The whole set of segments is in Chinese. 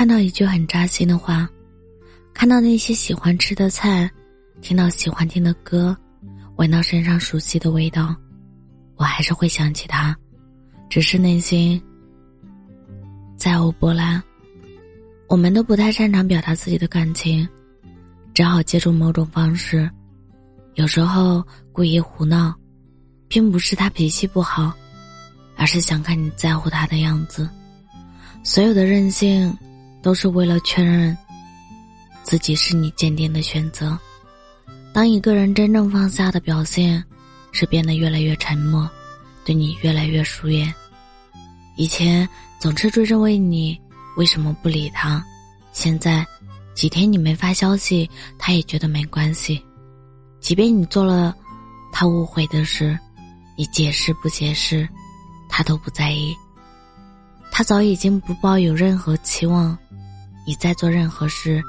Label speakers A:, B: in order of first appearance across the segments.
A: 看到一句很扎心的话，看到那些喜欢吃的菜，听到喜欢听的歌，闻到身上熟悉的味道，我还是会想起他，只是内心再无波澜。我们都不太擅长表达自己的感情，只好借助某种方式。有时候故意胡闹，并不是他脾气不好，而是想看你在乎他的样子。所有的任性。都是为了确认自己是你坚定的选择。当一个人真正放下的表现，是变得越来越沉默，对你越来越疏远。以前总是追着问你为什么不理他，现在几天你没发消息，他也觉得没关系。即便你做了他误会的事，你解释不解释，他都不在意。他早已经不抱有任何期望。你在做任何事，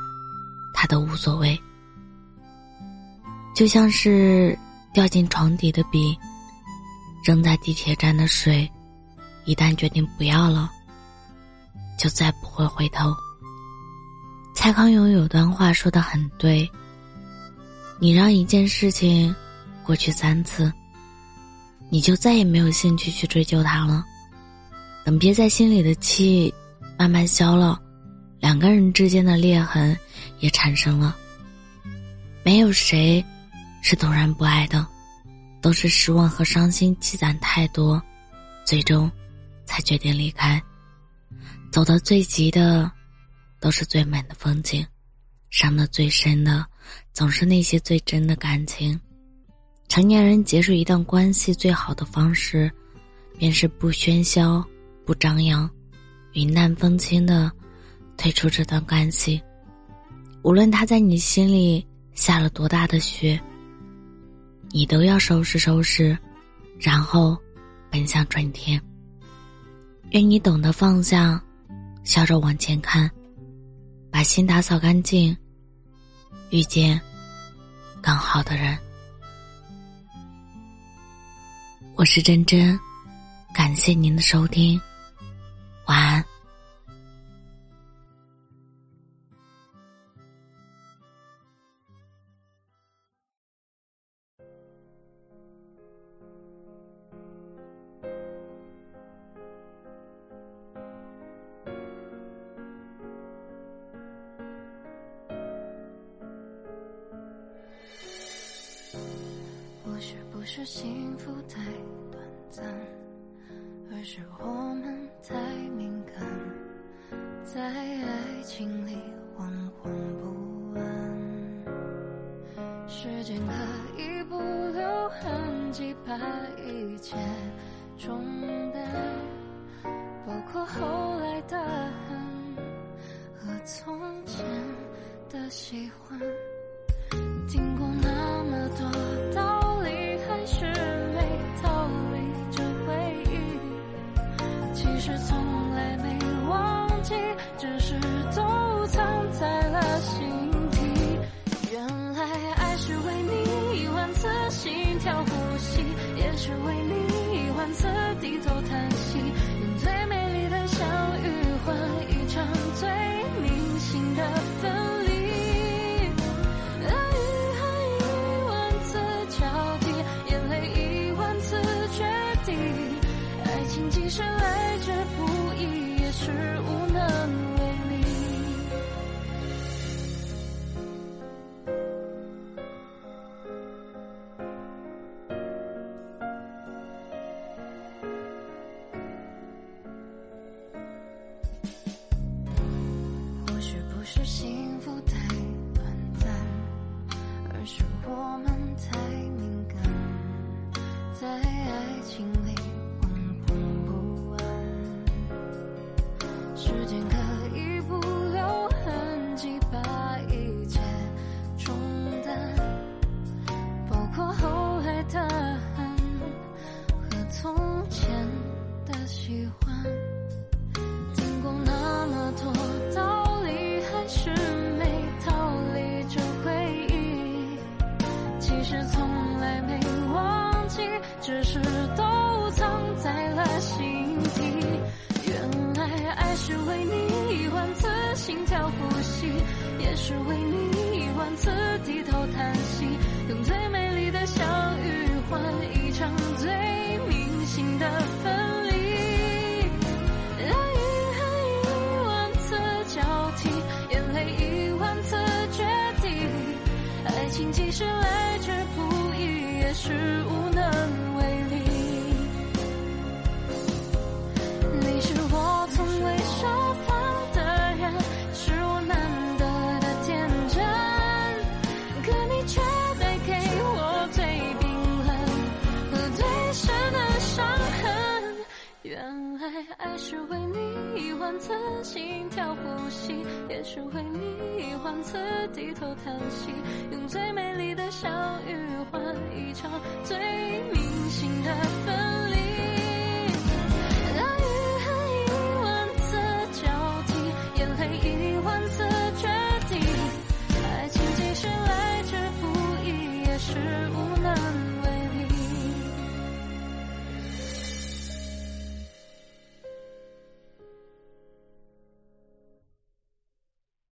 A: 他都无所谓。就像是掉进床底的笔，扔在地铁站的水，一旦决定不要了，就再不会回头。蔡康永有段话说的很对：你让一件事情过去三次，你就再也没有兴趣去追究它了。等憋在心里的气慢慢消了。两个人之间的裂痕也产生了。没有谁是突然不爱的，都是失望和伤心积攒太多，最终才决定离开。走得最急的，都是最美的风景；伤得最深的，总是那些最真的感情。成年人结束一段关系最好的方式，便是不喧嚣、不张扬，云淡风轻的。退出这段关系，无论他在你心里下了多大的雪，你都要收拾收拾，然后奔向春天。愿你懂得放下，笑着往前看，把心打扫干净，遇见更好的人。我是真真，感谢您的收听，晚安。
B: 是幸福太短暂，而是我们太敏感，在爱情里惶惶不安。时间可以不留痕迹，把一切冲淡，包括后来的恨和从前的喜欢。只是都藏在了心底。原来爱是为你一万次心跳呼吸，也是为你一万次低头叹息，用最美丽的相遇换一场最铭心的分离，爱与爱一万次交替，眼泪一万次决定，爱情即。是喜欢。听过那么多道理，还。是没逃离这回忆，其实从来没忘记，只是都藏在了心底。原来爱是为你一万次。心跳呼吸，也是为你一万次低头情即使来之不易，也是无能为力。你是我从未说谎的人，是我难得的天真，可你却带给我最冰冷和最深的伤痕。原来爱是为你一万次心跳呼吸，也是为你一万次低头叹息，用最美丽的相遇换一场最